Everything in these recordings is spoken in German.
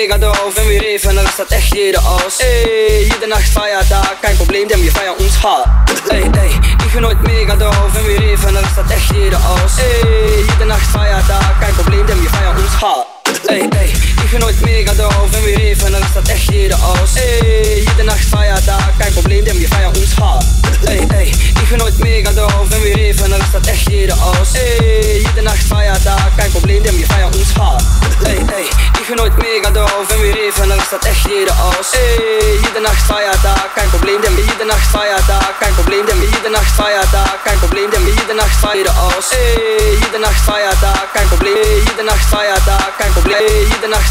mega doof. En wir even, dann staat echt jeder aus Ey, jede Nacht Feiertag, kein Problem, denn wir feiern uns hart Ey, ey, ich bin heute mega doof. En wir even, dann staat echt jeder aus Ey, jede Nacht Feiertag, kein Problem, denn wir feiern uns hart Ey, ey, je nooit mega doof En wie leven en dan is dat echt jede aus Ey, jede nacht feiertag, kein probleem, denn wir feiern uns hart Ey, ey, die bin nooit mega doof En wie leven en dan is dat echt jede aus Ey, jede nacht feiertag, kein probleem, denn wir feiern uns hart Ey, ey, die bin nooit mega doof En wie leven en dan is dat echt jede aus Ey, jede nacht feiertag, kein Problem, denn wir jede Nacht feiertag Kein Problem, denn wir jede Nacht feiertag Kein Problem, denn wir jede Nacht feiern aus Ey, jede Nacht feiertag, kein Problem, jede Nacht feiertag Kein Problem, jede Nacht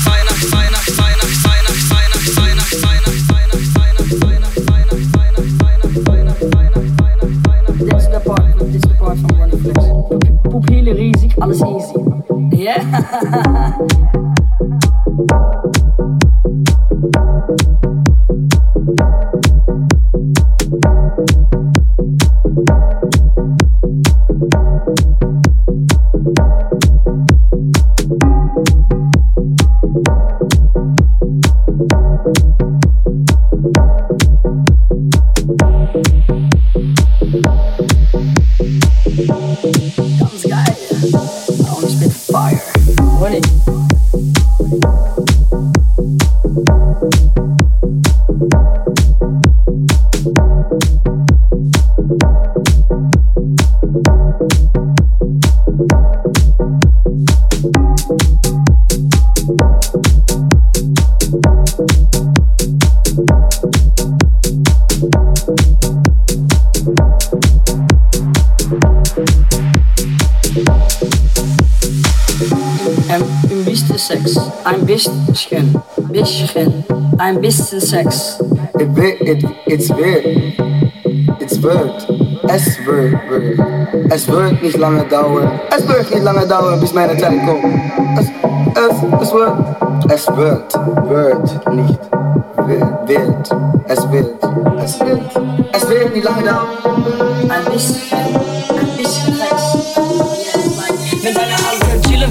Pupille Poep riesig, alles easy. Ja. bisschen, bisschen, ein bisschen Sex. It, it, it's weird. It's weird. Es wird, wird. Es wird nicht lange dauern. Es wird nicht lange dauern, bis meine Zeit kommt. Es, es, es wird. Es wird, wird nicht. Wird, wird. Es wird, es wird. Es wird nicht lange dauern. Ein bisschen.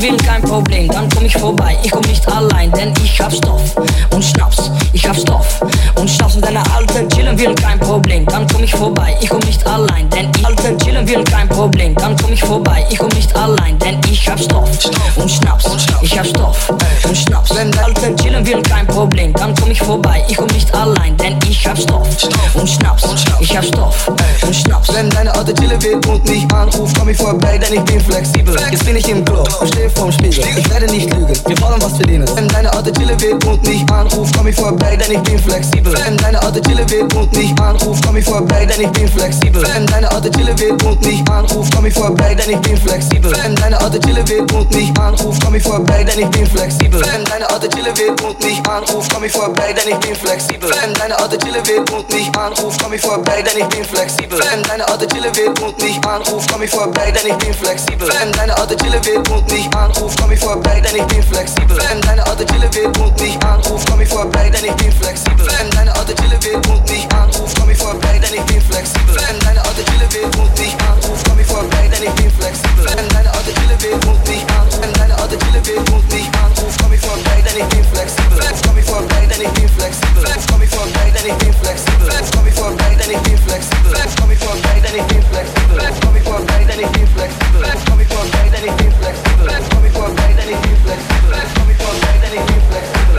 Will, kein Problem, dann komm ich vorbei. Ich komm nicht allein, denn ich hab Stoff und Schnaps. Ich hab Stoff und Schnaps. Und deine Alte chillen will, kein Problem, dann komm ich vorbei. Ich komm nicht allein, denn ich Alte chillen will, kein Problem, dann komm ich vorbei. Ich komm nicht allein, denn ich hab Stoff und Schnaps. Ich hab Stoff und Schnaps. Wenn deine Alte chillen will, kein Problem, dann komm ich vorbei. Ich komm nicht allein, denn ich hab Stoff und Schnaps. Ich hab Stoff und Schnaps. Wenn deine Alte chillen will und mich anruft, komm ich vorbei, denn ich bin flexibel. Jetzt bin ich im Club und stehe vorm Spiegel. Ich werde nicht lügen, wir wollen was verdienen. Wenn deine Alte chillen will und mich anruft, komm ich vorbei, denn ich bin flexibel. Wenn deine Alte chillen will und mich anruft, komm ich vorbei, denn ich bin flexibel. Wenn deine Alte chillen will und mich anruft, komm ich vorbei, denn ich bin flexibel. Wenn deine Alte chillen will und mich anruft, komm ich vorbei, denn ich bin flexibel. Wenn deine Alte chillen will und mich anruft, komm ich vorbei, denn ich bin flexibel. Wenn deine Alte chillen will und mich anruft, komm ich vorbei, denn ich bin flexibel. Wenn deine Alte chillen will und mich anruft, komm ich vorbei, denn ich bin flexibel. Wenn deine Alte chillen will und mich anruft, komm ich vorbei, denn ich bin flexibel. Wenn deine Alte chillen will und mich anruft, komm ich vorbei, denn ich bin flexibel. Wenn deine Alte chillen will und mich anruft, komm ich vorbei, denn ich bin flexibel. Wenn deine Alte chillen will und mich anruft, komm ich vorbei, denn ich bin flexibel. Wenn deine Alte chillen will und mich anruft, wenn deine Alte chillen will und mich anruft, komm ich vorbei, denn ich bin flexibel. Komm ich vorbei, denn ich bin flexibel. Komm ich vorbei, denn ich bin flexibel. Komm ich vorbei, denn ich bin flexibel. Komm ich vorbei, denn ich bin flexibel. Komm ich vorbei, denn ich bin flexibel. Komm ich vorbei, denn ich bin flexibel. Komm ich vorbei, denn ich bin flexibel. Komm ich vorbei, denn ich bin flexibel.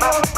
Bye.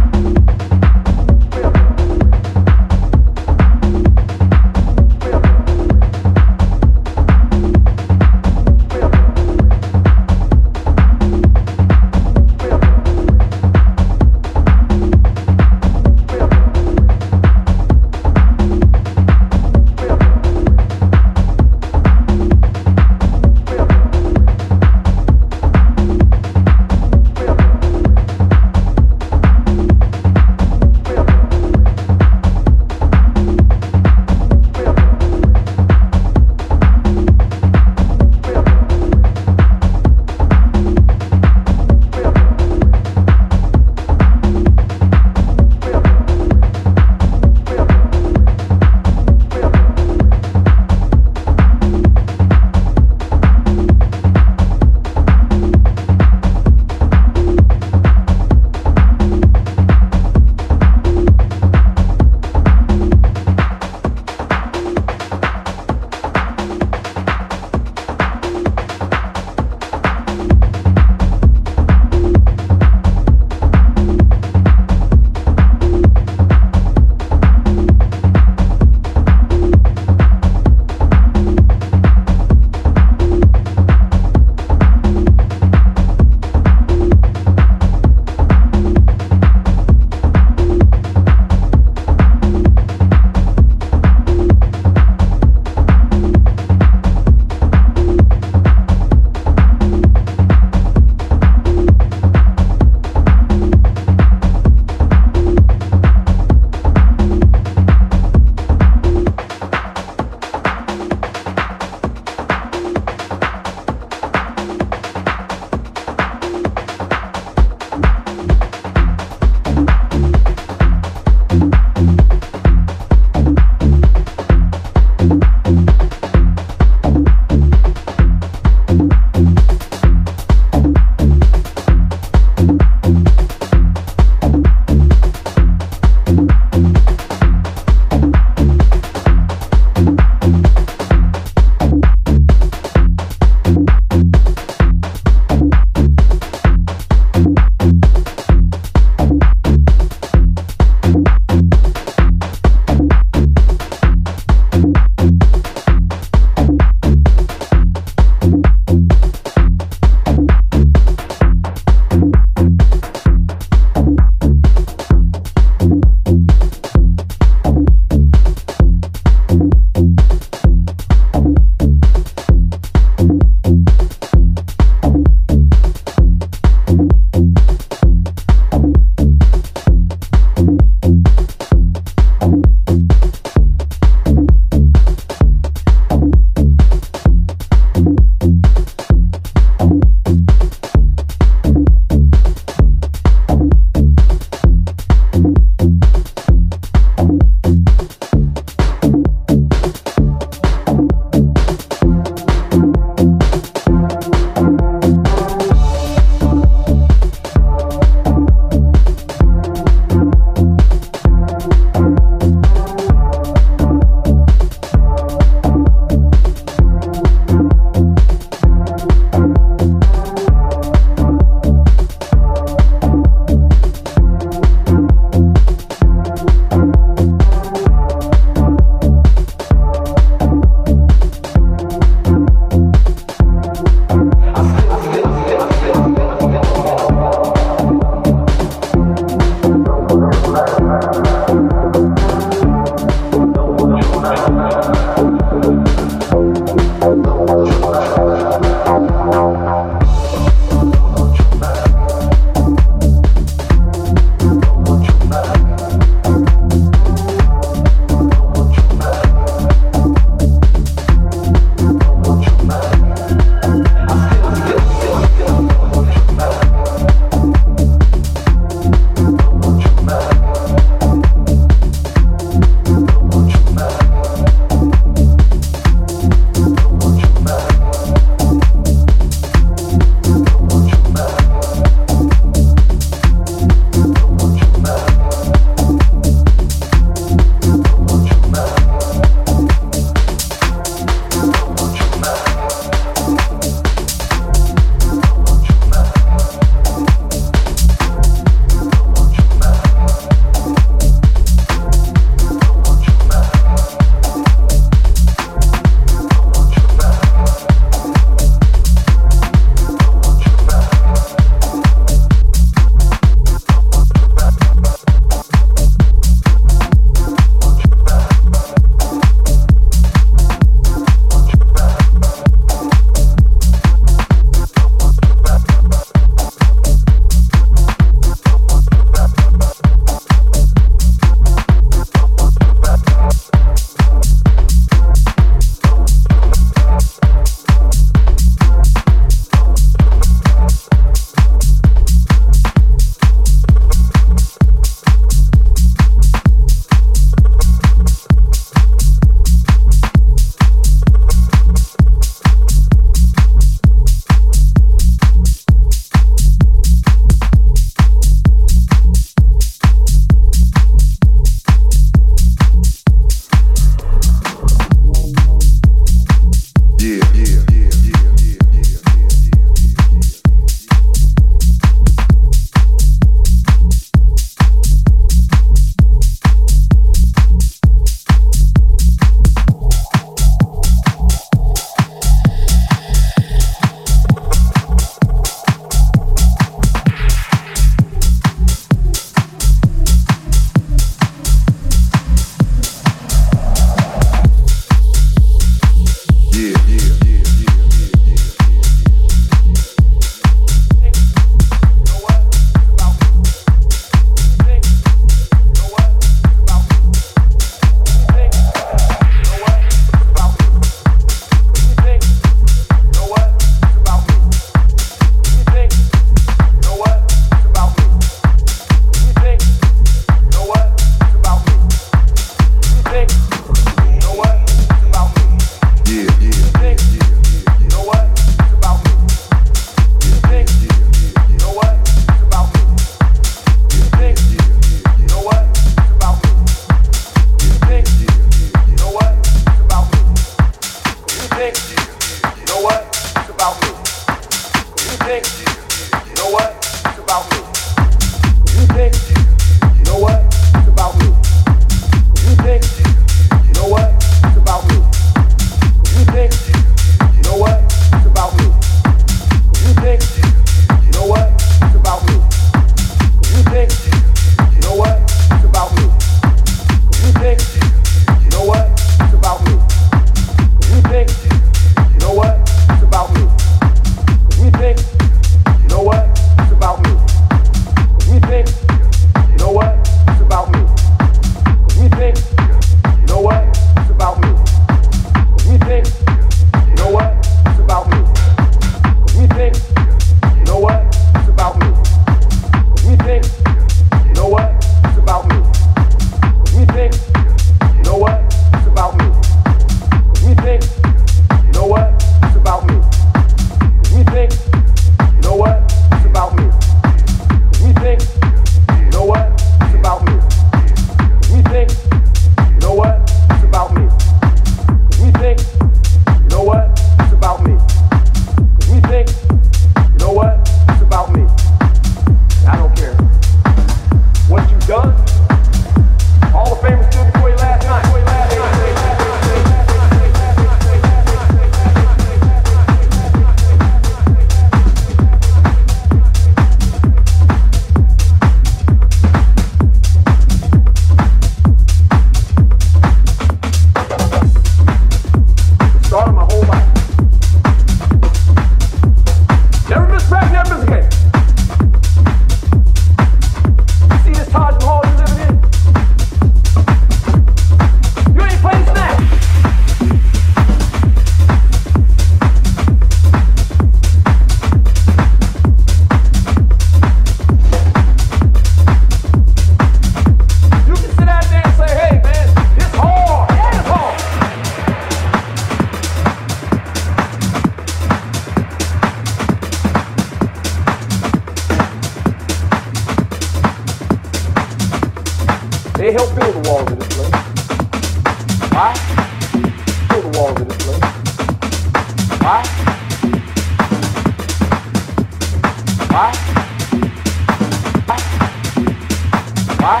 Vai.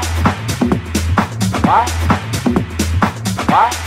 Vai. Vai.